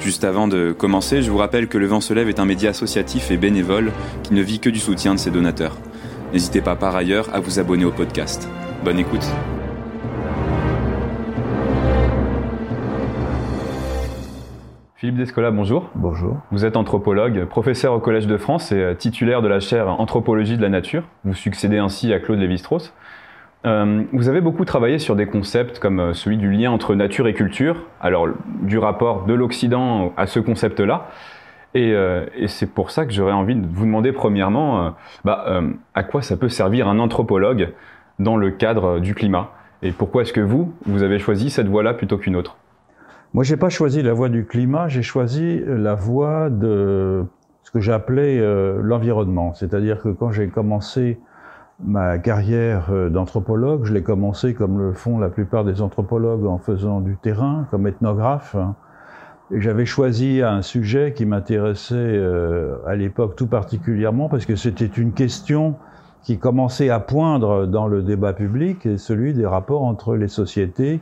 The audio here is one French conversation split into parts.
Juste avant de commencer, je vous rappelle que Le Vent se lève est un média associatif et bénévole qui ne vit que du soutien de ses donateurs. N'hésitez pas par ailleurs à vous abonner au podcast. Bonne écoute. Philippe Descola, bonjour. Bonjour. Vous êtes anthropologue, professeur au Collège de France et titulaire de la chaire Anthropologie de la nature. Vous succédez ainsi à Claude Lévi-Strauss. Euh, vous avez beaucoup travaillé sur des concepts comme euh, celui du lien entre nature et culture, alors du rapport de l'Occident à ce concept-là. Et, euh, c'est pour ça que j'aurais envie de vous demander premièrement bah, à quoi ça peut servir un anthropologue dans le cadre du climat? Et pourquoi est-ce que vous, vous avez choisi cette voie-là plutôt qu'une autre? Moi, j'ai pas choisi la voie du climat, j'ai choisi la voie de ce que j'appelais l'environnement. C'est-à-dire que quand j'ai commencé ma carrière euh, d'anthropologue, je l'ai commencé comme le font la plupart des anthropologues en faisant du terrain, comme ethnographe. Et j'avais choisi un sujet qui m'intéressait euh, à l'époque tout particulièrement parce que c'était une question qui commençait à poindre dans le débat public, et celui des rapports entre les sociétés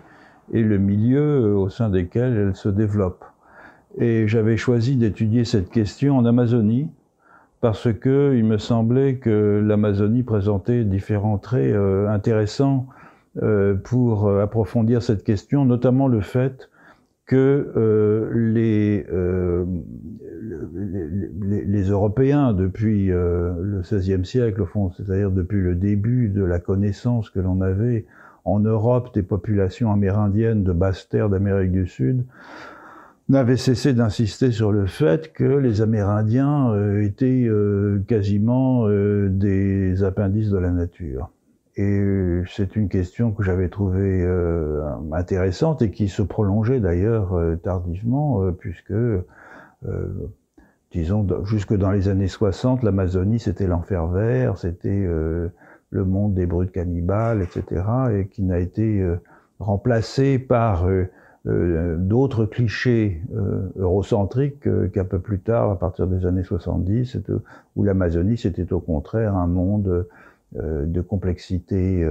et le milieu euh, au sein desquels elles se développent. Et j'avais choisi d'étudier cette question en Amazonie, parce que il me semblait que l'Amazonie présentait différents traits euh, intéressants euh, pour euh, approfondir cette question, notamment le fait que les, Européens, depuis le XVIe siècle, au fond, c'est-à-dire depuis le début de la connaissance que l'on avait en Europe des populations amérindiennes de basse terre d'Amérique du Sud, n'avait cessé d'insister sur le fait que les Amérindiens euh, étaient euh, quasiment euh, des appendices de la nature. Et c'est une question que j'avais trouvée intéressante et qui se prolongeait d'ailleurs tardivement, puisque, disons, jusque dans les années 60, l'Amazonie c'était l'enfer vert, c'était le monde des brutes cannibales, etc., et qui n'a été remplacé par euh, d'autres clichés euh, eurocentriques euh, qu'un peu plus tard, à partir des années 70, où l'Amazonie c'était au contraire un monde de complexité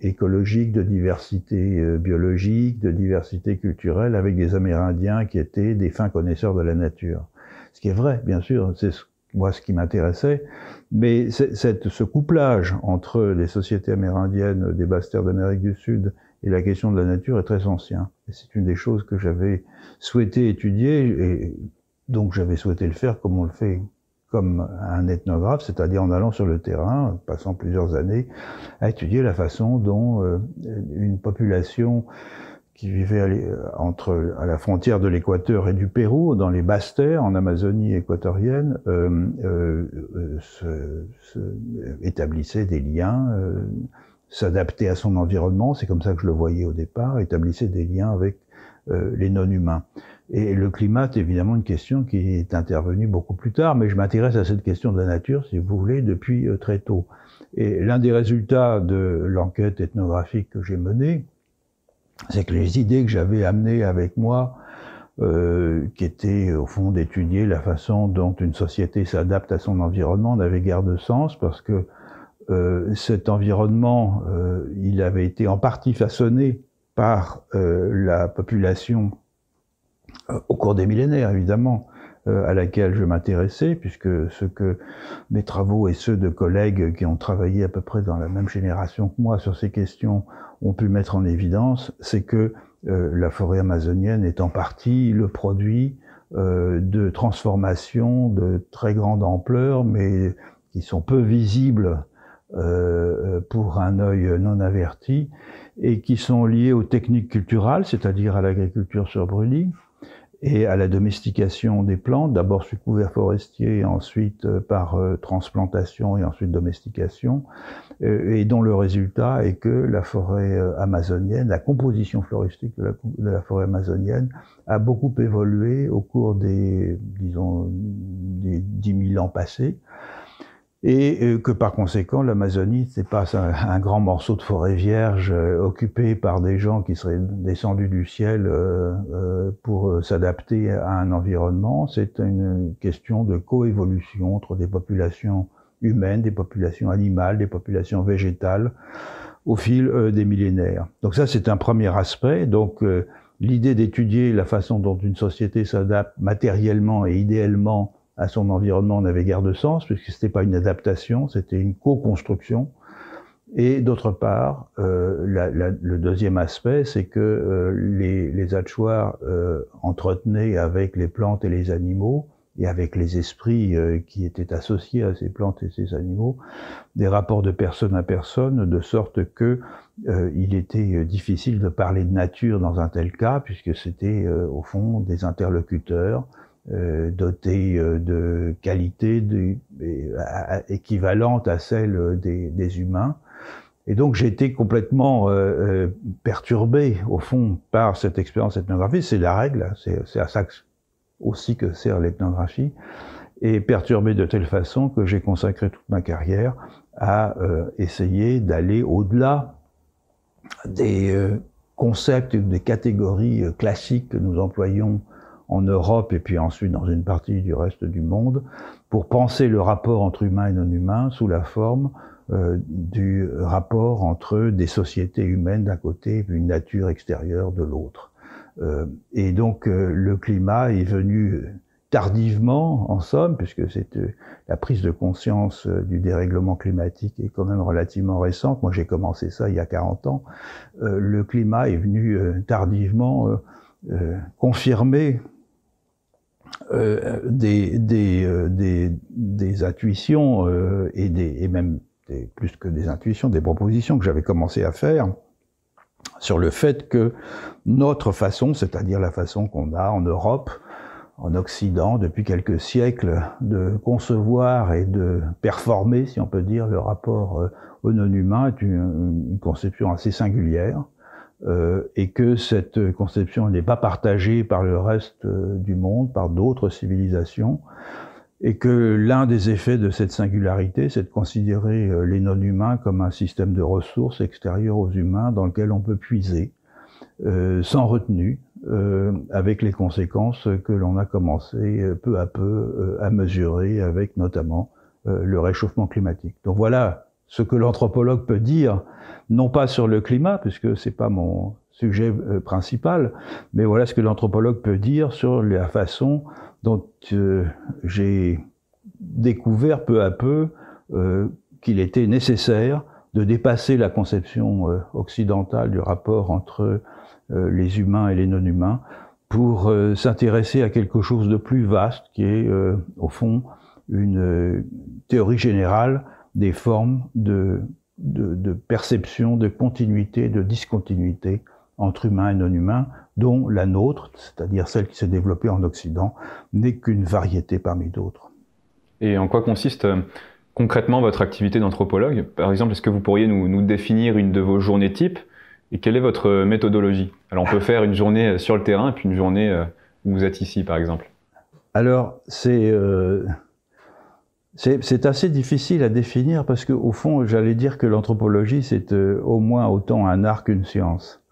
écologique, de diversité biologique, de diversité culturelle, avec des Amérindiens qui étaient des fins connaisseurs de la nature. Ce qui est vrai, bien sûr, c'est moi ce qui m'intéressait, mais cette, ce couplage entre les sociétés amérindiennes des basses terres d'Amérique du Sud et la question de la nature est très ancienne. C'est une des choses que j'avais souhaité étudier, et donc j'avais souhaité le faire comme on le fait comme un ethnographe, c'est-à-dire en allant sur le terrain, passant plusieurs années à étudier la façon dont euh, une population qui vivait à, entre à la frontière de l'Équateur et du Pérou, dans les basses terres, en Amazonie équatorienne, euh, euh, euh se, se, établissait des liens euh, s'adapter à son environnement, c'est comme ça que je le voyais au départ, établissait des liens avec euh, les non-humains. Et le climat est évidemment une question qui est intervenue beaucoup plus tard, mais je m'intéresse à cette question de la nature, si vous voulez, depuis euh, très tôt. Et l'un des résultats de l'enquête ethnographique que j'ai menée, c'est que les idées que j'avais amenées avec moi, euh, qui étaient au fond d'étudier la façon dont une société s'adapte à son environnement, n'avaient guère de sens parce que euh, cet environnement, euh, il avait été en partie façonné par euh, la population au cours des millénaires, évidemment, à laquelle je m'intéressais, puisque ce que mes travaux et ceux de collègues qui ont travaillé à peu près dans la même génération que moi sur ces questions ont pu mettre en évidence, c'est que la forêt amazonienne est en partie le produit de transformations de très grande ampleur, mais qui sont peu visibles euh, pour un œil non averti et qui sont liés aux techniques culturelles, c'est-à-dire à, l'agriculture sur brûlis, et à la domestication des plantes, d'abord sous couvert forestier, ensuite euh, par euh, transplantation et ensuite domestication, euh, et dont le résultat est que la forêt amazonienne, la composition floristique de la, forêt amazonienne a beaucoup évolué au cours des, disons, des 10 000 ans passés, et euh, que par conséquent l'Amazonie c'est pas un, grand morceau de forêt vierge euh, occupé par des gens qui seraient descendus du ciel euh, pour s'adapter à un environnement, c'est une question de coévolution entre des populations humaines, des populations animales, des populations végétales au fil des millénaires. Donc ça c'est un premier aspect. Donc l'idée d'étudier la façon dont une société s'adapte matériellement et idéalement à son environnement n'avait guère de sens, puisque c'était pas une adaptation, c'était une co-construction. Et d'autre part, euh, la, la, le deuxième aspect, c'est que euh, les, les euh, entretenaient avec les plantes et les animaux, et avec les esprits euh, qui étaient associés à ces plantes et ces animaux, des rapports de personne à personne, de sorte que euh, il était difficile de parler de nature dans un tel cas, puisque c'était au fond des interlocuteurs euh, euh, de qualités équivalentes à celles des, des, humains. Et donc été complètement euh, perturbé au fond par cette expérience ethnographique. C'est la règle, c'est à ça aussi que sert l'ethnographie. Et perturbé de telle façon que j'ai consacré toute ma carrière à essayer d'aller au-delà des concepts, des catégories classiques que nous employons en Europe et puis ensuite dans une partie du reste du monde, pour penser le rapport entre humain et non humain sous la forme euh, du rapport entre des sociétés humaines d'un côté et une nature extérieure de l'autre. Euh, et donc euh, le climat est venu tardivement, en somme, puisque c'est la prise de conscience du dérèglement climatique est quand même relativement récente. Moi, j'ai commencé ça il y a 40 ans. le climat est venu tardivement confirmer euh, des, des, euh, des, des, intuitions euh, et, des, et même des, plus que des intuitions, des propositions que j'avais commencé à faire sur le fait que notre façon, c'est-à-dire la façon qu'on a en Europe, en Occident, depuis quelques siècles, de concevoir et de performer, si on peut dire, le rapport au non-humain est une, une, conception assez singulière. Euh, et que cette conception n'est pas partagée par le reste euh, du monde, par d'autres civilisations, et que l'un des effets de cette singularité, c'est de considérer euh, les non-humains comme un système de ressources extérieures aux humains dans lequel on peut puiser, sans retenue, avec les conséquences que l'on a commencé peu à peu à mesurer avec notamment le réchauffement climatique. Donc voilà ce que l'anthropologue peut dire non pas sur le climat, puisque c'est pas mon sujet euh, principal, mais voilà ce que l'anthropologue peut dire sur la façon dont euh, j'ai découvert peu à peu euh, qu'il était nécessaire de dépasser la conception occidentale du rapport entre les humains et les non-humains pour s'intéresser à quelque chose de plus vaste qui est au fond une théorie générale des formes de de, perception, de continuité, de discontinuité entre humains et non humains, dont la nôtre, c'est-à-dire celle qui s'est développée en Occident, n'est qu'une variété parmi d'autres. Et en quoi consiste euh, concrètement votre activité d'anthropologue? Par exemple, est-ce que vous pourriez nous, définir une de vos journées types? Et quelle est votre méthodologie? Alors on peut faire une journée euh, sur le terrain et puis une journée euh, où vous êtes ici, par exemple. Alors, c'est c'est assez difficile à définir parce qu'au fond, j'allais dire que l'anthropologie, c'est euh, au moins autant un art qu'une science.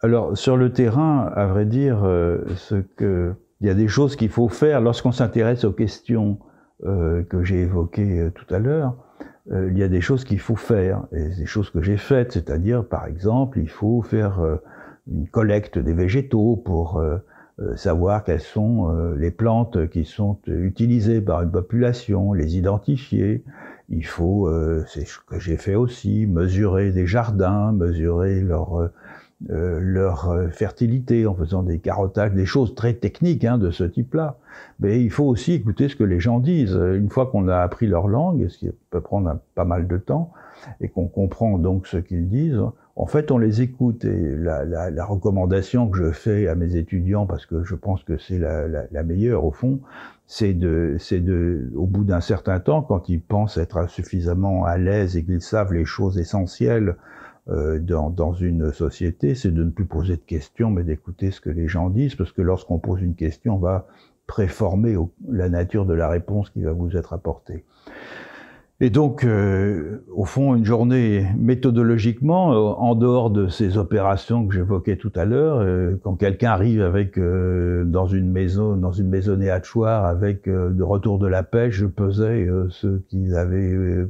Alors, sur le terrain, à vrai dire, euh, ce que, il y a des choses qu'il faut faire lorsqu'on s'intéresse aux questions euh, que j'ai évoquées tout à l'heure. il y a des choses qu'il faut faire, et des choses que j'ai faites, c'est-à-dire, par exemple, il faut faire une collecte des végétaux pour euh, savoir quelles sont euh, les plantes qui sont utilisées par une population, les identifier. Il faut, euh, c'est ce que j'ai fait aussi, mesurer des jardins, mesurer leur leur fertilité en faisant des carottages, des choses très techniques hein, de ce type-là. Mais il faut aussi écouter ce que les gens disent. Une fois qu'on a appris leur langue, ce qui peut prendre pas mal de temps, et qu'on comprend donc ce qu'ils disent, en fait, on les écoute. Et la, recommandation que je fais à mes étudiants, parce que je pense que c'est la, la, meilleure au fond, c'est de, c'est de, au bout d'un certain temps, quand ils pensent être suffisamment à l'aise et qu'ils savent les choses essentielles euh, dans, dans, une société, c'est de ne plus poser de questions, mais d'écouter ce que les gens disent, parce que lorsqu'on pose une question, on va préformer la nature de la réponse qui va vous être apportée. Et donc, euh, au fond, une journée méthodologiquement, euh, en dehors de ces opérations que j'évoquais tout à l'heure, euh, quand quelqu'un arrive avec dans une maison, dans une maisonnée hachoir avec de retour de la pêche, je pesais ce qu'ils avaient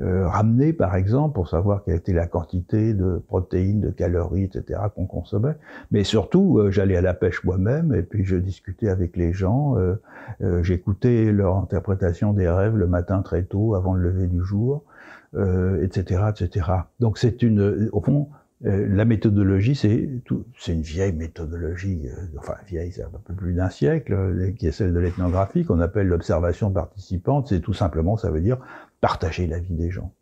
euh, ramener, par exemple, pour savoir quelle était la quantité de protéines, de calories, etc. qu'on consommait. Mais surtout, euh, j'allais à la pêche moi-même et puis je discutais avec les gens. Euh, euh J'écoutais leur interprétation des rêves le matin très tôt, avant le lever du jour, etc., etc. Donc c'est une, au fond, la méthodologie, c'est c'est une vieille méthodologie, enfin vieille, c'est un peu plus d'un siècle, qui est celle de l'ethnographie, qu'on appelle l'observation participante. C'est tout simplement, ça veut dire partager la vie des gens.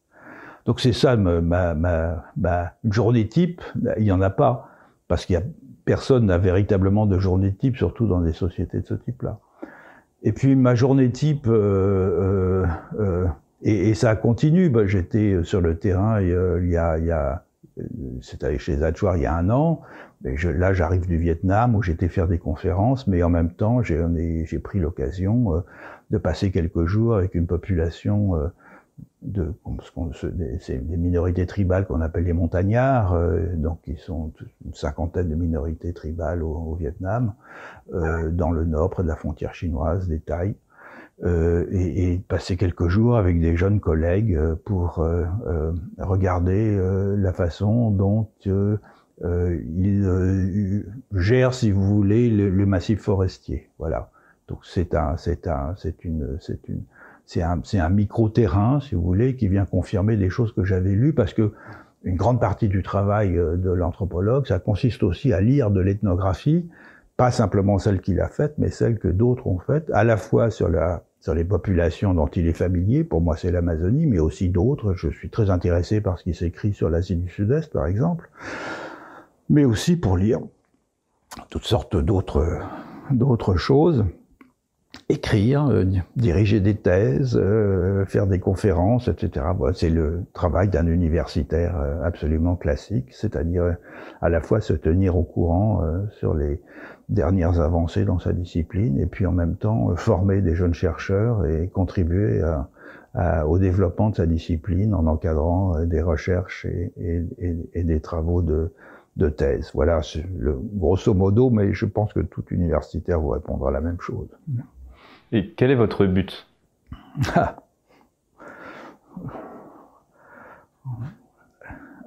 Donc c'est ça ma, ma, ma, journée type. Il n'y en a pas parce qu'il y a personne n'a véritablement de journée type, surtout dans des sociétés de ce type-là. Et puis ma journée type, euh, euh, euh et, et, ça continue. Bah, J'étais sur le terrain il y a, il y a c'était chez Zadjoir il y a un an. Mais je, là, j'arrive du Vietnam où j'étais faire des conférences, mais en même temps, j'ai pris l'occasion euh, de passer quelques jours avec une population euh, de, c'est des minorités tribales qu'on appelle les montagnards, euh, donc ils sont une cinquantaine de minorités tribales au, Vietnam, euh, dans le nord, près de la frontière chinoise, des Thaïs, euh, et, et, passer quelques jours avec des jeunes collègues euh, pour euh, regarder la façon dont ils gèrent, si vous voulez, le, le massif forestier. Voilà. Donc c'est un, c'est un, c'est une, c'est une c'est un, un micro-terrain, si vous voulez, qui vient confirmer des choses que j'avais lues, parce que une grande partie du travail euh, de l'anthropologue, ça consiste aussi à lire de l'ethnographie, pas simplement celle qu'il a faite, mais celle que d'autres ont faite, à la fois sur, la, sur les populations dont il est familier, pour moi c'est l'Amazonie, mais aussi d'autres. Je suis très intéressé par ce qui s'écrit sur l'Asie du Sud-Est, par exemple, mais aussi pour lire toutes sortes d'autres d'autres choses écrire, euh, diriger des thèses, euh, faire des conférences, etc. c'est le travail d'un universitaire euh, absolument classique, c'est-à-dire à la fois se tenir au courant sur les dernières avancées dans sa discipline et puis en même temps former des jeunes chercheurs et contribuer au développement de sa discipline en encadrant des recherches et, des travaux de, de thèse. Voilà, le grosso modo, mais je pense que tout universitaire vous répondra la même chose. Et quel est votre but?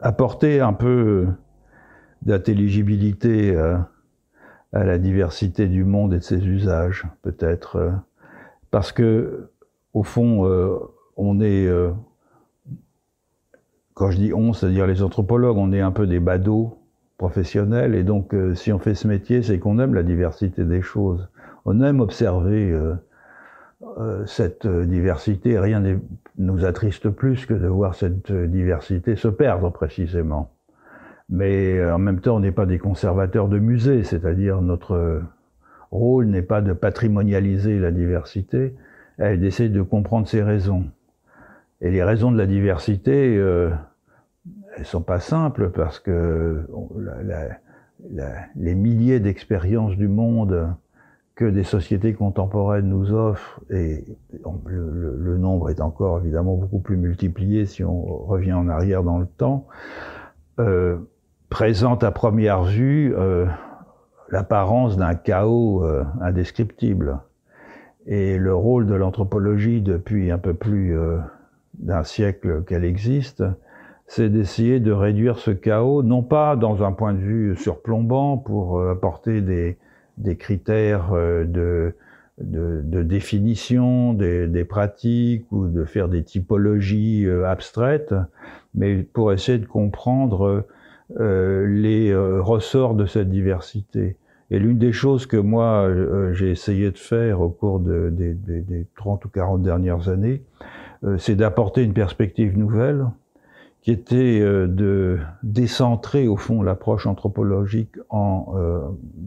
Apporter un peu d'intelligibilité à, la diversité du monde et de ses usages, peut-être, euh, parce que au fond, euh, on est, euh, quand je dis on, c'est-à-dire les anthropologues, on est un peu des badauds professionnels, et donc si on fait ce métier, c'est qu'on aime la diversité des choses. On aime observer euh, cette euh, diversité, rien ne nous attriste plus que de voir cette euh, diversité se perdre précisément. Mais en même temps, on n'est pas des conservateurs de musées, c'est-à-dire notre rôle n'est pas de patrimonialiser la diversité, elle d'essayer de comprendre ses raisons. Et les raisons de la diversité, euh, elles sont pas simples parce que la, la, les milliers d'expériences du monde que des sociétés contemporaines nous offrent, et le, nombre est encore évidemment beaucoup plus multiplié si on revient en arrière dans le temps, euh, présente à première vue euh, l'apparence d'un chaos euh, indescriptible. Et le rôle de l'anthropologie depuis un peu plus euh, d'un siècle qu'elle existe, c'est d'essayer de réduire ce chaos, non pas dans un point de vue surplombant pour apporter des, des critères euh, de, de, de définition des, des, pratiques ou de faire des typologies euh, abstraites, mais pour essayer de comprendre euh, les ressorts de cette diversité. Et l'une des choses que moi j'ai essayé de faire au cours de, des, des 30 ou 40 dernières années, c'est d'apporter une perspective nouvelle qui était de décentrer au fond l'approche anthropologique en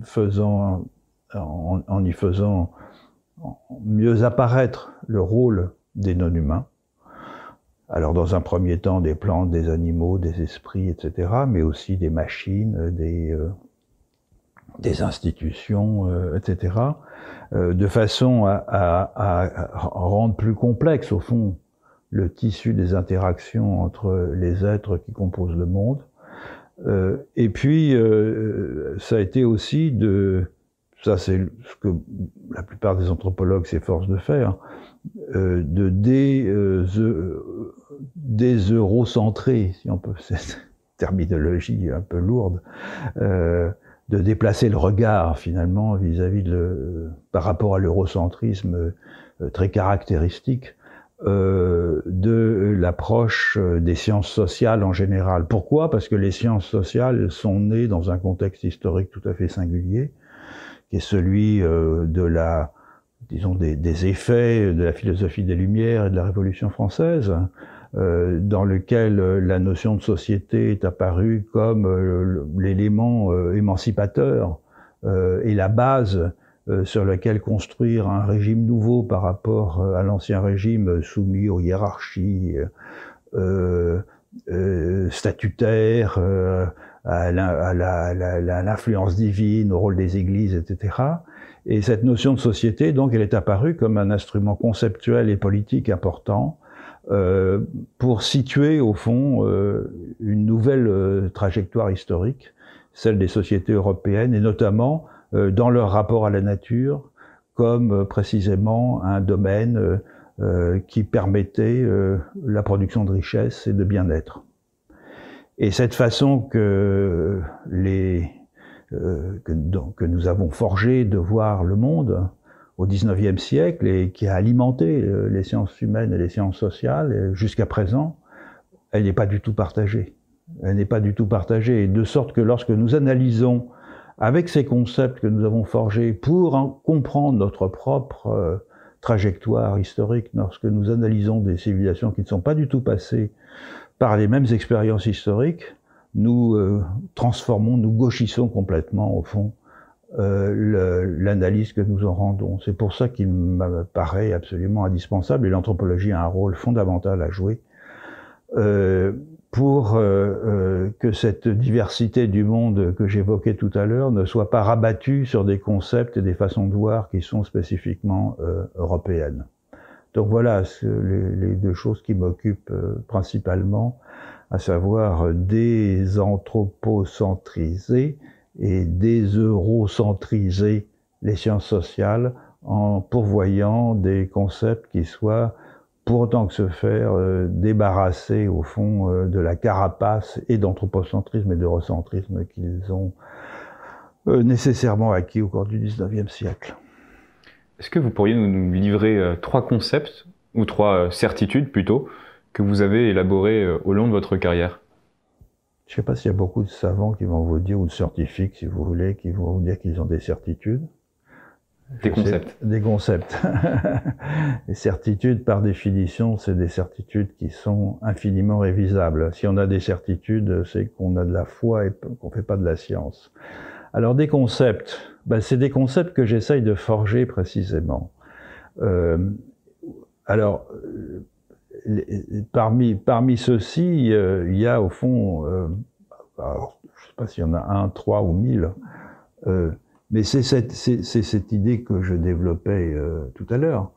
faisant, en, y faisant mieux apparaître le rôle des non-humains. Alors dans un premier temps des plantes, des animaux, des esprits, etc., mais aussi des machines, des, des institutions, etc., de façon à, à, rendre plus complexe, au fond, le tissu des interactions entre les êtres qui composent le monde. Euh, et puis, euh, ça a été aussi de, ça c'est ce que la plupart des anthropologues s'efforcent de faire, euh, de dé, euh, déseurocentrer, si on peut, cette terminologie un peu lourde, euh, de déplacer le regard finalement vis-à-vis de, par rapport à l'eurocentrisme très caractéristique euh, de l'approche euh, des sciences sociales en général. Pourquoi? Parce que les sciences sociales sont nées dans un contexte historique tout à fait singulier, qui est celui euh, de la, disons, des, effets de la philosophie des Lumières et de la Révolution française, euh, dans lequel la notion de société est apparue comme l'élément émancipateur et la base sur lequel construire un régime nouveau par rapport euh, à l'ancien régime soumis aux hiérarchies euh, euh statutaires, à l'influence divine, au rôle des églises, etc. Et cette notion de société, donc, elle est apparue comme un instrument conceptuel et politique important euh, pour situer, au fond, euh, une nouvelle trajectoire historique, celle des sociétés européennes, et notamment euh, dans leur rapport à la nature comme euh, précisément un domaine euh, qui permettait la production de richesses et de bien-être. Et cette façon que, les, que, que, nous avons forgé de voir le monde au XIXe siècle et qui a alimenté les sciences humaines et les sciences sociales jusqu'à présent, elle n'est pas du tout partagée. Elle n'est pas du tout partagée. de sorte que lorsque nous analysons avec ces concepts que nous avons forgés pour en comprendre notre propre euh, trajectoire historique, lorsque nous analysons des civilisations qui ne sont pas du tout passées par les mêmes expériences historiques, nous euh, transformons, nous gauchissons complètement, au fond, euh, l'analyse que nous en rendons. C'est pour ça qu'il me paraît absolument indispensable, et l'anthropologie a un rôle fondamental à jouer, pour euh, euh, que cette diversité du monde que j'évoquais tout à l'heure ne soit pas rabattue sur des concepts et des façons de voir qui sont spécifiquement euh, européennes. Donc voilà les, deux choses qui m'occupent principalement, à savoir des anthropocentriser et des eurocentriser les sciences sociales en pourvoyant des concepts qui soient pour autant que se faire euh, débarrasser au fond euh, de la carapace et d'anthropocentrisme et d'eurocentrisme qu'ils ont euh, nécessairement acquis au cours du 19e siècle. Est-ce que vous pourriez nous livrer trois concepts, ou trois certitudes plutôt, que vous avez élaborés au long de votre carrière? Je ne sais pas s'il y a beaucoup de savants qui vont vous dire, ou de scientifiques si vous voulez, qui vont vous dire qu'ils ont des certitudes. Des concepts. Des concepts. les certitudes, par définition, c'est des certitudes qui sont infiniment révisables. Si on a des certitudes, c'est qu'on a de la foi et qu'on fait pas de la science. Alors des concepts, ben, c'est des concepts que j'essaye de forger précisément. Euh, alors, parmi, parmi ceux-ci, euh, il y a au fond, euh, alors, je sais pas s'il y en a un, trois ou mille, euh, mais c'est cette, idée que je développais euh, tout à l'heure,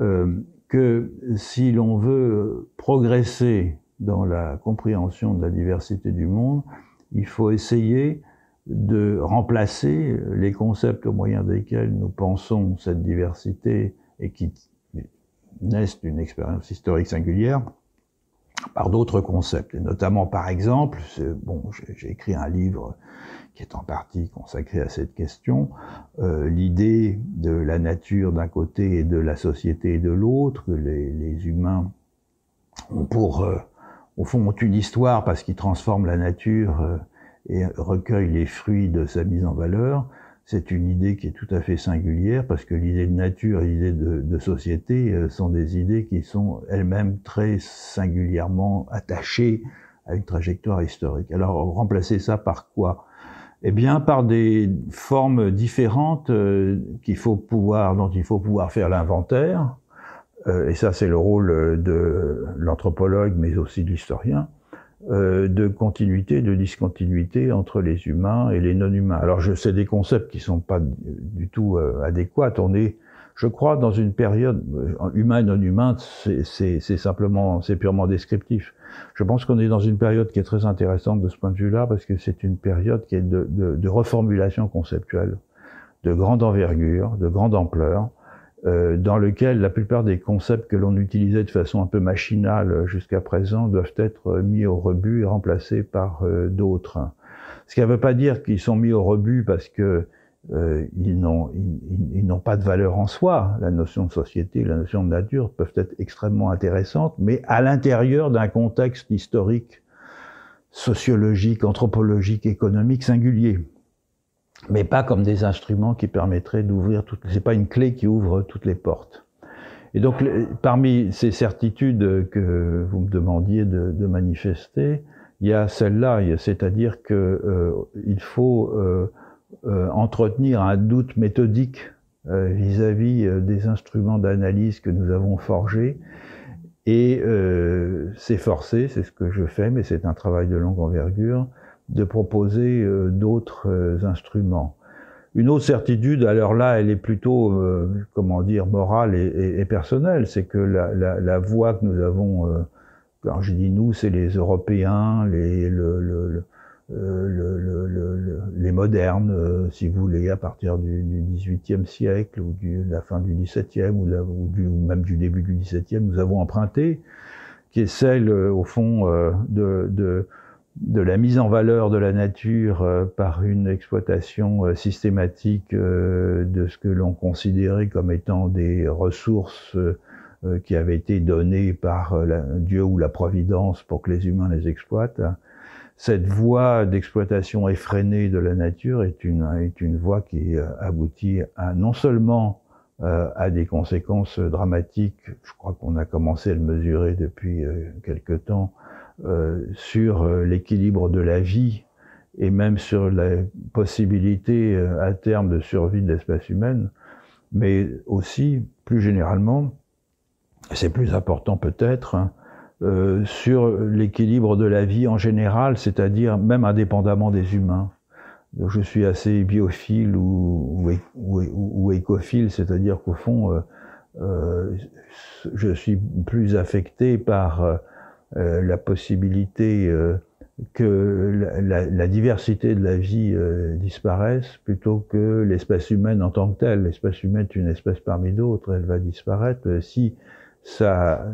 euh, que si l'on veut progresser dans la compréhension de la diversité du monde, il faut essayer de remplacer les concepts au moyen desquels nous pensons cette diversité et qui naissent d'une expérience historique singulière par d'autres concepts, et notamment par exemple, bon, j'ai écrit un livre qui est en partie consacré à cette question, euh, l'idée de la nature d'un côté et de la société de l'autre, que les, humains ont pour, euh, au fond, ont une histoire parce qu'ils transforment la nature euh, et recueillent les fruits de sa mise en valeur. C'est une idée qui est tout à fait singulière parce que l'idée de nature et l'idée de, société euh, sont des idées qui sont elles-mêmes très singulièrement attachées à une trajectoire historique. Alors remplacer ça par quoi? Eh bien par des formes différentes euh, qu'il faut pouvoir, dont il faut pouvoir faire l'inventaire. Euh, et ça c'est le rôle de l'anthropologue, mais aussi de l'historien. Euh, de continuité, de discontinuité entre les humains et les non-humains. Alors je sais des concepts qui sont pas du tout adéquats. On est je crois, dans une période euh, humain non humain, c'est simplement, c'est purement descriptif. Je pense qu'on est dans une période qui est très intéressante de ce point de vue-là, parce que c'est une période qui est de, de, de, reformulation conceptuelle, de grande envergure, de grande ampleur, euh, dans lequel la plupart des concepts que l'on utilisait de façon un peu machinale jusqu'à présent doivent être mis au rebut et remplacés par euh, d'autres. Ce qui ne veut pas dire qu'ils sont mis au rebut parce que euh, ils n'ont ils, n'ont pas de valeur en soi. La notion de société, la notion de nature peuvent être extrêmement intéressantes, mais à l'intérieur d'un contexte historique, sociologique, anthropologique, économique singulier. Mais pas comme des instruments qui permettraient d'ouvrir toutes. C'est pas une clé qui ouvre toutes les portes. Et donc, parmi ces certitudes que vous me demandiez de, de manifester, il y a celle-là, c'est-à-dire que euh, faut euh, euh, entretenir un doute méthodique euh, vis-à-vis -vis des instruments d'analyse que nous avons forgés et euh, s'efforcer, c'est ce que je fais, mais c'est un travail de longue envergure, de proposer d'autres instruments. Une autre certitude, alors là, elle est plutôt, comment dire, morale et, et, personnelle, c'est que la, la, la, voie que nous avons, quand je dis nous, c'est les Européens, les, le, le, euh, le, le, les modernes, euh, si vous voulez, à partir du, XVIIIe siècle ou de la fin du XVIIe ou, ou, du, ou, même du début du XVIIe, nous avons emprunté, qui est celle, euh, au fond, de, de, de, la mise en valeur de la nature par une exploitation systématique de ce que l'on considérait comme étant des ressources qui avaient été données par Dieu ou la Providence pour que les humains les exploitent. Cette voie d'exploitation effrénée de la nature est une, est une voie qui euh, aboutit à non seulement euh, à des conséquences dramatiques, je crois qu'on a commencé à le mesurer depuis euh, quelque temps, euh, sur euh, l'équilibre de la vie et même sur la possibilité à terme de survie de l'espèce humaine, mais aussi, plus généralement, c'est plus important peut-être, hein, euh, sur l'équilibre de la vie en général, c'est-à-dire même indépendamment des humains. Donc je suis assez biophile ou, ou, écophile, c'est-à-dire qu'au fond, euh, euh, je suis plus affecté par euh, la possibilité que la, la, diversité de la vie disparaisse plutôt que l'espèce humaine en tant que telle. L'espèce humaine est une espèce parmi d'autres, elle va disparaître si ça,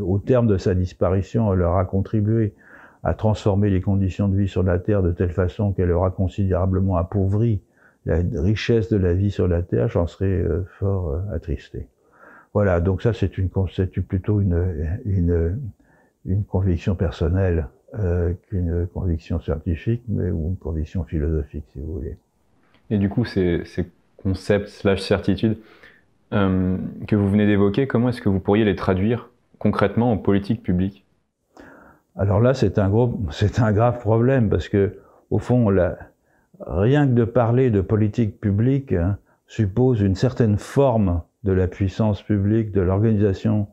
au terme de sa disparition, elle aura contribué à transformer les conditions de vie sur la Terre de telle façon qu'elle aura considérablement appauvri la richesse de la vie sur la Terre, j'en serais euh, fort euh, attristé. Voilà, donc ça c'est une plutôt une, une, une conviction personnelle euh, qu'une conviction scientifique, mais ou une conviction philosophique, si vous voulez. Et du coup, ces, ces concepts slash certitudes, euh, que vous venez d'évoquer, comment est-ce que vous pourriez les traduire concrètement en politique publique? Alors là, c'est un gros, c'est un grave problème parce que au fond, la, rien que de parler de politique publique hein, suppose une certaine forme de la puissance publique, de l'organisation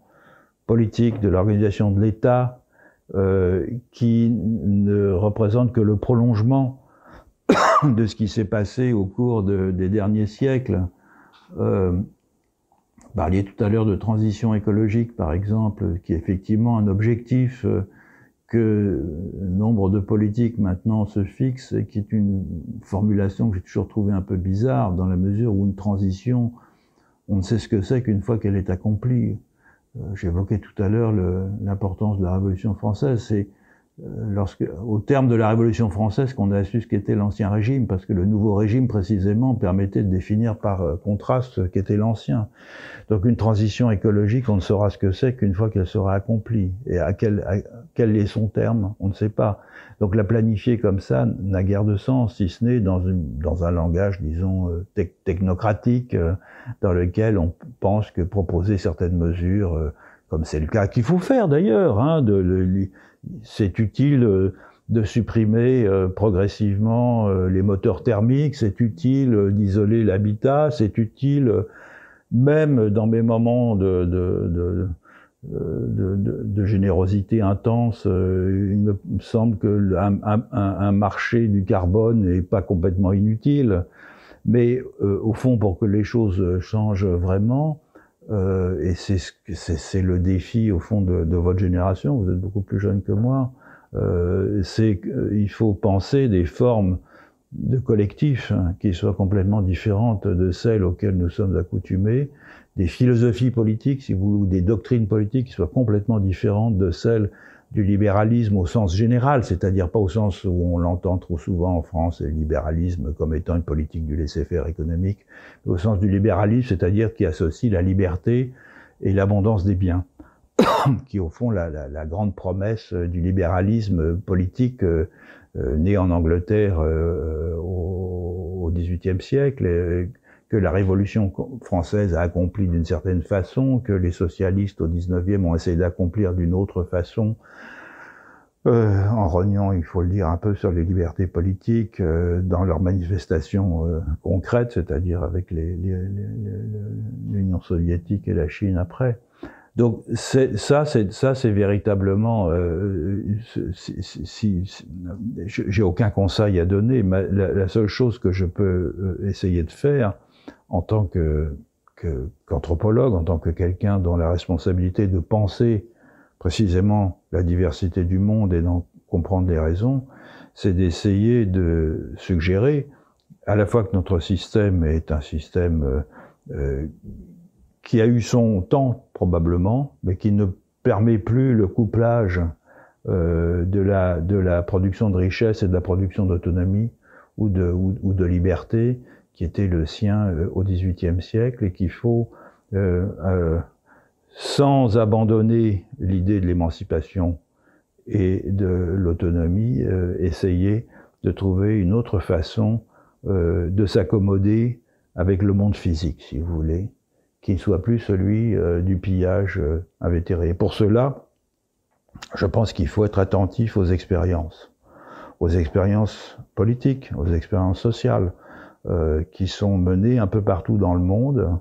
politique, de l'organisation de l'État, euh, qui ne représente que le prolongement de ce qui s'est passé au cours de, des derniers siècles. Euh, vous parliez tout à l'heure de transition écologique, par exemple, qui est effectivement un objectif euh, que nombre de politiques maintenant se fixent et qui est une formulation que j'ai toujours trouvé un peu bizarre dans la mesure où une transition, on ne sait ce que c'est qu'une fois qu'elle est accomplie. Euh, j'évoquais tout à l'heure l'importance de la Révolution française. C'est lorsque, au terme de la Révolution française, qu'on a su ce qu'était l'ancien régime, parce que le nouveau régime, précisément, permettait de définir par euh, contraste ce qu'était l'ancien. Donc une transition écologique, on ne saura ce que c'est qu'une fois qu'elle sera accomplie. Et à quel, quel est son terme On ne sait pas. Donc la planifier comme ça n'a guère de sens, si ce n'est dans, une, dans un langage, disons, euh, technocratique, dans lequel on pense que proposer certaines mesures, comme c'est le cas qu'il faut faire d'ailleurs, hein, de, c'est utile de supprimer progressivement les moteurs thermiques, c'est utile d'isoler l'habitat, c'est utile même dans mes moments de, de, de, de générosité intense, il me semble que un, marché du carbone n'est pas complètement inutile. Mais euh, au fond, pour que les choses changent vraiment, euh, et c'est le défi au fond de, de, votre génération, vous êtes beaucoup plus jeune que moi, euh, c'est qu'il faut penser des formes de collectifs hein, qui soient complètement différentes de celles auxquelles nous sommes accoutumés, des philosophies politiques, si vous voulez, des doctrines politiques qui soient complètement différentes de celles du libéralisme au sens général, c'est-à-dire pas au sens où on l'entend trop souvent en France, le libéralisme comme étant une politique du laisser-faire économique, mais au sens du libéralisme, c'est-à-dire qui associe la liberté et l'abondance des biens, qui au fond la, la, la, grande promesse du libéralisme politique euh, euh né en Angleterre euh, au XVIIIe siècle, que la Révolution française a accompli d'une certaine façon, que les socialistes au 19e ont essayé d'accomplir d'une autre façon, euh, en rognant, il faut le dire, un peu sur les libertés politiques euh, dans leurs manifestations euh, concrètes, c'est-à-dire avec l'Union soviétique et la Chine après. Donc ça, c'est ça, c'est véritablement. Euh, si, si, j'ai aucun conseil à donner. Mais la, la, seule chose que je peux euh, essayer de faire, en tant que, qu'anthropologue, en tant que quelqu'un dont la responsabilité de penser précisément la diversité du monde et d'en comprendre les raisons, c'est d'essayer de suggérer à la fois que notre système est un système euh, euh, qui a eu son temps probablement, mais qui ne permet plus le couplage euh, de, la, de la production de richesse et de la production d'autonomie ou de, ou de liberté, qui était le sien euh, au XVIIIe siècle et qu'il faut, euh, euh, sans abandonner l'idée de l'émancipation et de l'autonomie, euh, essayer de trouver une autre façon euh, de s'accommoder avec le monde physique, si vous voulez, qui ne soit plus celui du pillage invétéré. Pour cela, je pense qu'il faut être attentif aux expériences, aux expériences politiques, aux expériences sociales, euh, qui sont menées un peu partout dans le monde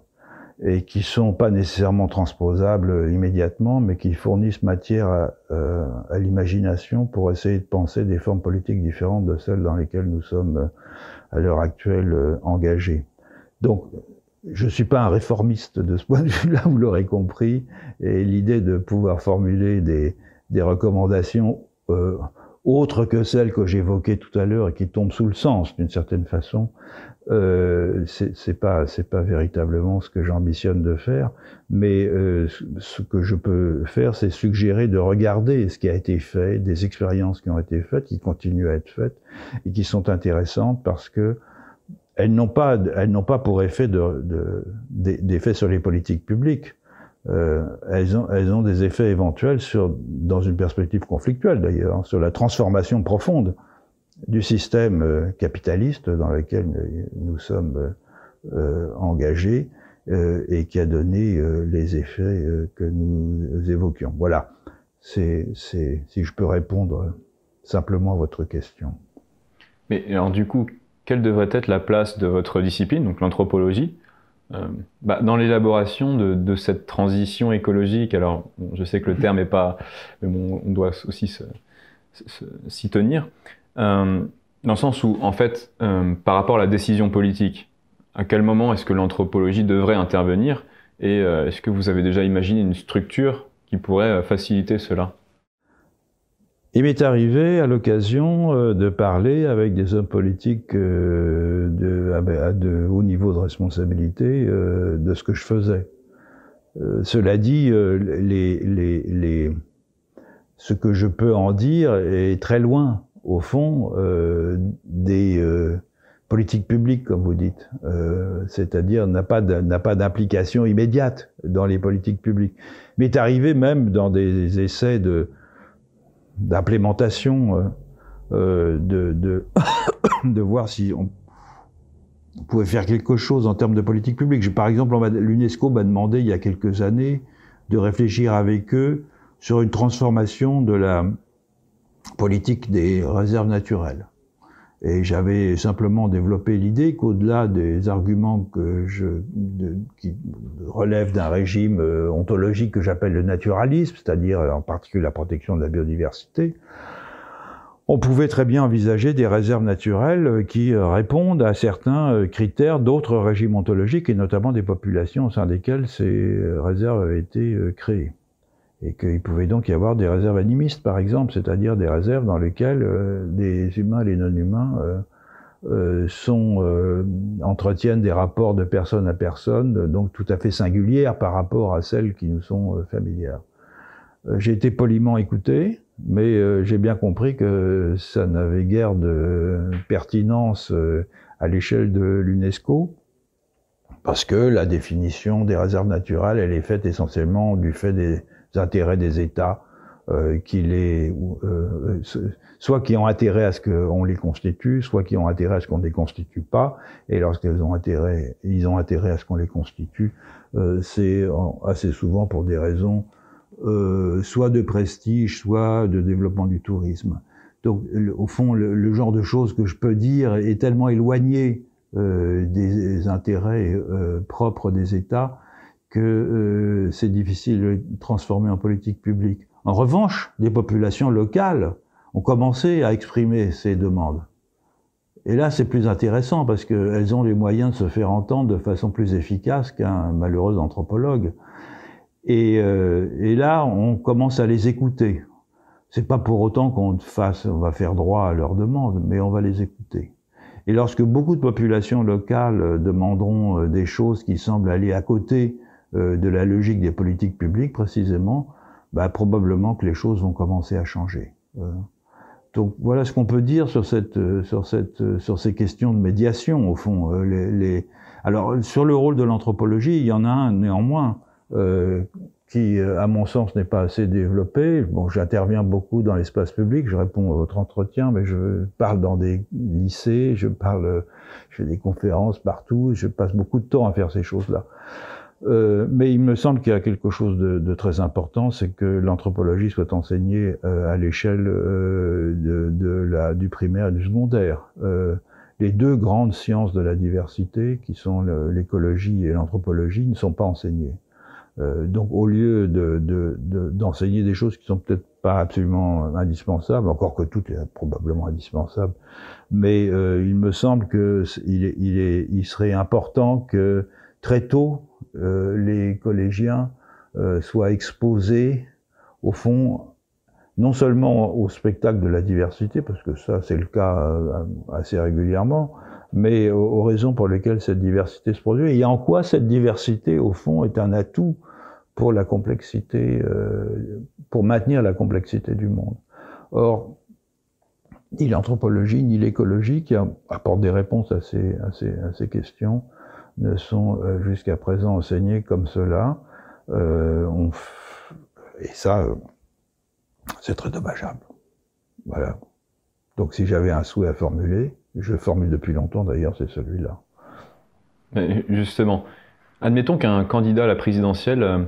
et qui sont pas nécessairement transposables immédiatement, mais qui fournissent matière à, euh, l'imagination pour essayer de penser des formes politiques différentes de celles dans lesquelles nous sommes euh, à l'heure actuelle engagés. Donc, je suis pas un réformiste de ce point de vue-là, vous l'aurez compris, et l'idée de pouvoir formuler des, recommandations autres que celles que j'évoquais tout à l'heure et qui tombent sous le sens d'une certaine façon, euh, c'est pas c'est pas véritablement ce que j'ambitionne de faire, mais euh, ce que je peux faire, c'est suggérer de regarder ce qui a été fait, des expériences qui ont été faites, qui continuent à être faites et qui sont intéressantes parce que elles n'ont pas elles n'ont pas pour effet de, d'effet sur les politiques publiques. Euh, elles, ont, elles ont des effets éventuels sur, dans une perspective conflictuelle d'ailleurs, hein, sur la transformation profonde du système euh, capitaliste dans lequel nous sommes euh, engagés euh, et qui a donné les effets que nous évoquions. Voilà, c'est si je peux répondre simplement à votre question. Mais alors du coup, quelle devrait être la place de votre discipline, donc l'anthropologie, euh, bah, dans l'élaboration de, de, cette transition écologique, alors je sais que le terme est pas, mais bon, on doit aussi s'y tenir. Euh, dans le sens où, en fait, euh, par rapport à la décision politique, à quel moment est-ce que l'anthropologie devrait intervenir et euh, est-ce que vous avez déjà imaginé une structure qui pourrait euh, faciliter cela? Il m'est arrivé à l'occasion euh, de parler avec des hommes politiques de, à de haut niveau de responsabilité de ce que je faisais. cela dit, les, les, les, ce que je peux en dire est très loin au fond, euh, des euh, politiques publiques, comme vous dites, euh, c'est-à-dire n'a pas d'implication immédiate dans les politiques publiques. Mais est arrivé même dans des essais de d'implémentation de de, de voir si on, pouvait faire quelque chose en termes de politique publique. Par exemple, l'UNESCO m'a demandé il y a quelques années de réfléchir avec eux sur une transformation de la politique des réserves naturelles. Et j'avais simplement développé l'idée qu'au-delà des arguments qui relèvent d'un régime euh, ontologique que j'appelle le naturalisme, c'est-à-dire en particulier la protection de la biodiversité, on pouvait très bien envisager des réserves naturelles qui répondent à certains critères d'autres régimes ontologiques et notamment des populations au sein desquelles ces réserves avaient été créées et qu'il pouvait donc y avoir des réserves animistes, par exemple, c'est-à-dire des réserves dans lesquelles euh, des humains les non-humains euh, euh sont, euh, entretiennent des rapports de personne à personne, donc tout à fait singulières par rapport à celles qui nous sont familières. J'ai été poliment écouté, mais j'ai bien compris que ça n'avait guère de pertinence à l'échelle de l'UNESCO, parce que la définition des réserves naturelles, elle est faite essentiellement du fait des intérêts des États euh, euh, soit qui ont intérêt à ce qu'on les constitue, soit qui ont intérêt à ce qu'on ne les constitue pas. Et lorsqu'ils ont intérêt, ils ont intérêt à ce qu'on les constitue, euh, c'est assez souvent pour des raisons euh, soit de prestige, soit de développement du tourisme. Donc, au fond, le, genre de choses que je peux dire est tellement éloigné euh, des intérêts euh, propres des États que euh, c'est difficile de transformer en politique publique. En revanche, des populations locales ont commencé à exprimer ces demandes. Et là, c'est plus intéressant parce qu'elles ont les moyens de se faire entendre de façon plus efficace qu'un malheureux anthropologue. Et, euh, et, là, on commence à les écouter. C'est pas pour autant qu'on fasse, on va faire droit à leurs demandes, mais on va les écouter. Et lorsque beaucoup de populations locales demanderont euh, des choses qui semblent aller à côté de la logique des politiques publiques précisément, bah, probablement que les choses vont commencer à changer. Euh, donc voilà ce qu'on peut dire sur cette, euh, sur cette, sur ces questions de médiation au fond. Les, les... Alors sur le rôle de l'anthropologie, il y en a un néanmoins euh, qui, à mon sens, n'est pas assez développé. Bon, j'interviens beaucoup dans l'espace public, je réponds à votre entretien, mais je parle dans des lycées, je parle, je fais des conférences partout, je passe beaucoup de temps à faire ces choses-là. Euh, mais il me semble qu'il y a quelque chose de, de très important, c'est que l'anthropologie soit enseignée euh, à l'échelle euh, de, de, la, du primaire et du secondaire. Euh, les deux grandes sciences de la diversité, qui sont l'écologie et l'anthropologie, ne sont pas enseignées. Euh, donc au lieu d'enseigner de, des choses qui sont peut-être pas absolument indispensables, encore que tout est probablement indispensable, mais il me semble que il, est, il, est, il serait important que très tôt euh, les collégiens euh, soient exposés, au fond, non seulement au spectacle de la diversité, parce que ça c'est le cas euh, assez régulièrement, mais aux, raisons pour lesquelles cette diversité se produit, et en quoi cette diversité, au fond, est un atout pour la complexité, pour maintenir la complexité du monde? Or, ni l'anthropologie ni l'écologie, qui apportent des réponses à ces, questions, ne sont euh, jusqu'à présent enseignés comme cela. Euh, et ça, euh, c'est très dommageable. Voilà. Donc si j'avais un souhait à formuler, je le formule depuis longtemps d'ailleurs, c'est celui-là. Justement, admettons qu'un candidat à la présidentielle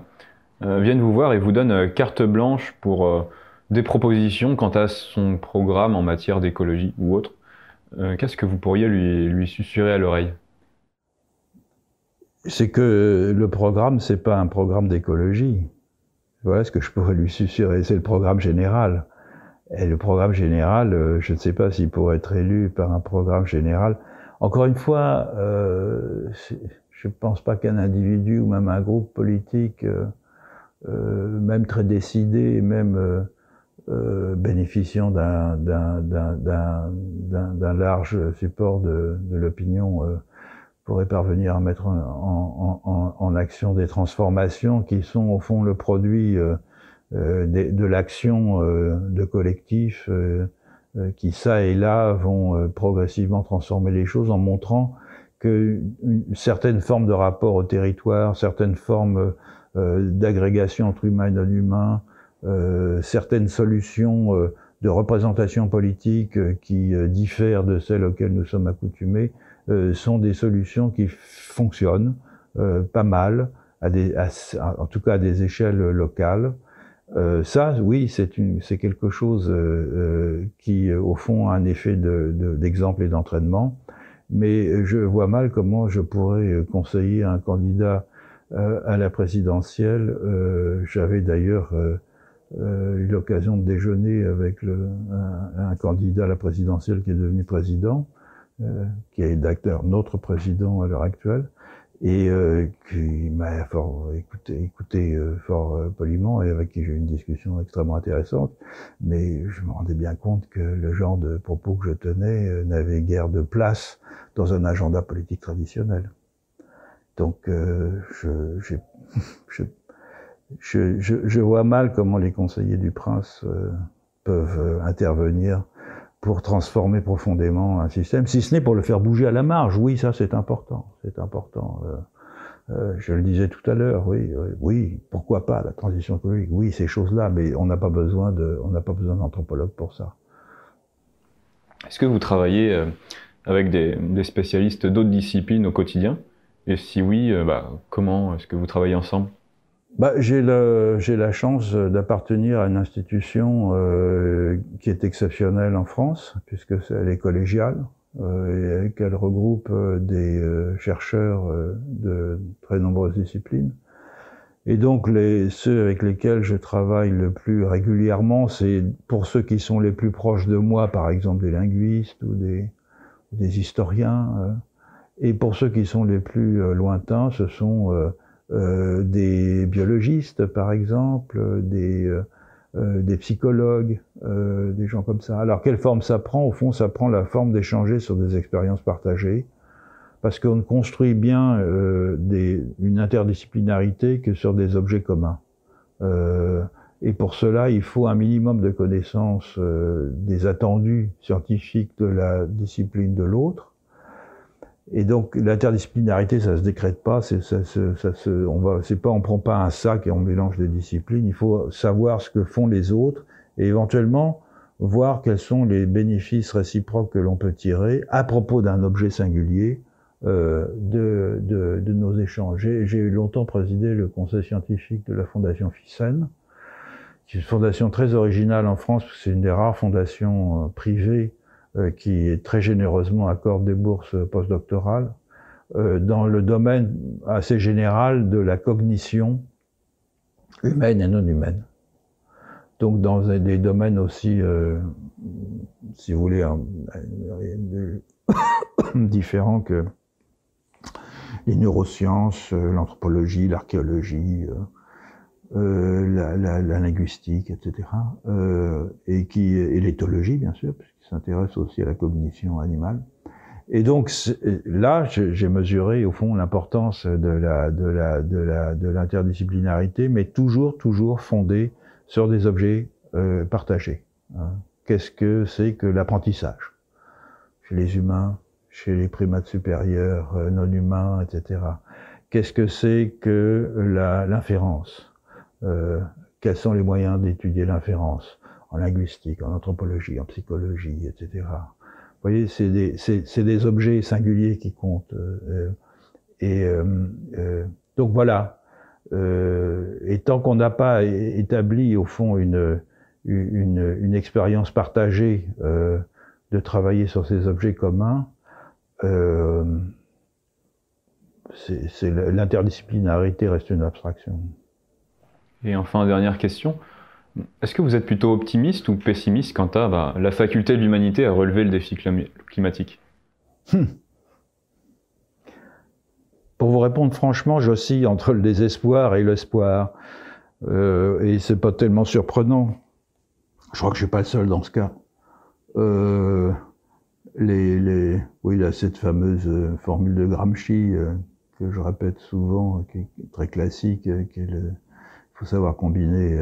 vienne vous voir et vous donne carte blanche pour des propositions quant à son programme en matière d'écologie ou autre. Qu'est-ce que vous pourriez lui, lui susurrer à l'oreille? C'est que le programme, c'est pas un programme d'écologie. Voilà ce que je pourrais lui susurrer, c'est le programme général. Et le programme général, euh, je ne sais pas s'il pourrait être élu par un programme général. Encore une fois, euh, je ne pense pas qu'un individu ou même un groupe politique, euh, euh même très décidé, même euh, bénéficiant d'un large support de, de l'opinion, pourrait parvenir à mettre en, en, en, action des transformations qui sont au fond le produit euh, euh de, de l'action euh, de collectifs euh, euh, qui, ça et là, vont progressivement transformer les choses en montrant que certaines formes de rapport au territoire, certaines formes d'agrégation entre humains et non-humains, certaines solutions de représentation politique qui diffèrent de celles auxquelles nous sommes accoutumés, euh, sont des solutions qui fonctionnent euh, pas mal, à des, en tout cas à des échelles locales. Euh, ça, oui, c'est quelque chose qui, au fond, a un effet d'exemple de, et d'entraînement. Mais je vois mal comment je pourrais conseiller un candidat à la présidentielle. J'avais d'ailleurs eu l'occasion de déjeuner avec le, un, candidat à la présidentielle qui est devenu président. Euh, qui est d'acteur notre président à l'heure actuelle, et euh, qui m'a fort écouté, écouté euh, fort poliment et avec qui j'ai eu une discussion extrêmement intéressante. Mais je me rendais bien compte que le genre de propos que je tenais n'avait guère de place dans un agenda politique traditionnel. Donc je, je, je, je, vois mal comment les conseillers du prince peuvent intervenir pour transformer profondément un système, si ce n'est pour le faire bouger à la marge. Oui, ça c'est important, c'est important. Euh, euh, je le disais tout à l'heure, oui, oui, pourquoi pas la transition écologique, oui, ces choses-là, mais on n'a pas besoin de, on n'a pas besoin d'anthropologue pour ça. Est-ce que vous travaillez euh, avec des, des spécialistes d'autres disciplines au quotidien? Et si oui, bah, comment est-ce que vous travaillez ensemble? Bah, j'ai la chance d'appartenir à une institution euh, qui est exceptionnelle en France, puisque elle est collégiale euh, et qu'elle regroupe euh, des euh, chercheurs euh, de très nombreuses disciplines. Et donc les, ceux avec lesquels je travaille le plus régulièrement, c'est pour ceux qui sont les plus proches de moi, par exemple des linguistes ou des, des historiens, et pour ceux qui sont les plus lointains, ce sont euh, des biologistes, par exemple, des, euh, euh, des psychologues, des gens comme ça. Alors, quelle forme ça prend? Au fond, ça prend la forme d'échanger sur des expériences partagées, parce qu'on ne construit bien des, une interdisciplinarité que sur des objets communs. Et pour cela, il faut un minimum de connaissances des attendus scientifiques de la discipline de l'autre, et donc l'interdisciplinarité, ça se décrète pas. C'est, ça, ça, se, on va, c'est pas, on prend pas un sac et on mélange des disciplines. Il faut savoir ce que font les autres et éventuellement voir quels sont les bénéfices réciproques que l'on peut tirer à propos d'un objet singulier euh, de, de, de, nos échanges. J'ai, j'ai longtemps présidé le conseil scientifique de la fondation FICEN, qui est une fondation très originale en France, c'est une des rares fondations euh, privées qui très généreusement accorde des bourses postdoctorales euh, dans le domaine assez général de la cognition humaine et non humaine. Donc dans des domaines aussi, euh, si vous voulez, différents que les neurosciences, l'anthropologie, l'archéologie, la, la, la, linguistique, etc. et qui et l'éthologie bien sûr, s'intéresse aussi à la cognition animale. Et donc là, j'ai mesuré au fond l'importance de la de la de la de l'interdisciplinarité, mais toujours toujours fondée sur des objets euh, partagés. Hein. Qu'est-ce que c'est que l'apprentissage? Chez les humains, chez les primates supérieurs, euh, non humains, etc. Qu'est-ce que c'est que l'inférence? Euh, Quels sont les moyens d'étudier l'inférence en linguistique, en anthropologie, en psychologie, etc. Vous voyez, c'est des, des, objets singuliers qui comptent. Euh, et euh, euh, donc voilà. et tant qu'on n'a pas établi au fond une, une, une expérience partagée de travailler sur ces objets communs, l'interdisciplinarité reste une abstraction. Et enfin, dernière question. Est-ce que vous êtes plutôt optimiste ou pessimiste quant à bah, la faculté de l'humanité à relever le défi climatique hmm. Pour vous répondre franchement, j'oscille entre le désespoir et l'espoir. Euh, et c'est pas tellement surprenant. Je crois que je suis pas le seul dans ce cas. Euh, les, les, oui, cette fameuse euh, formule de Gramsci euh, que je répète souvent, qui est très classique, euh, qui est le, faut savoir combiner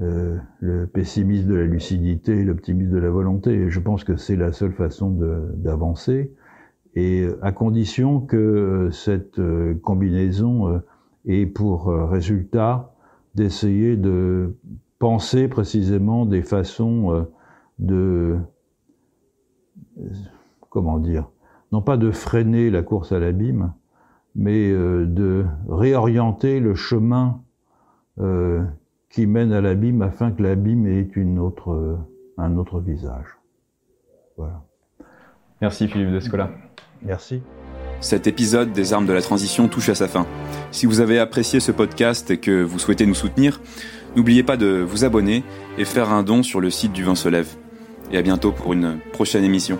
euh, le pessimisme de la lucidité et l'optimisme de la volonté. Et je pense que c'est la seule façon d'avancer, et à condition que euh, cette euh, combinaison ait pour résultat d'essayer de penser précisément des façons de comment dire, non pas de freiner la course à l'abîme, mais de réorienter le chemin qui mène à l'abîme afin que l'abîme ait une autre, un autre visage. Voilà. Merci Philippe Descola. Merci. Cet épisode des armes de la transition touche à sa fin. Si vous avez apprécié ce podcast et que vous souhaitez nous soutenir, n'oubliez pas de vous abonner et faire un don sur le site du Vin se lève. Et à bientôt pour une prochaine émission.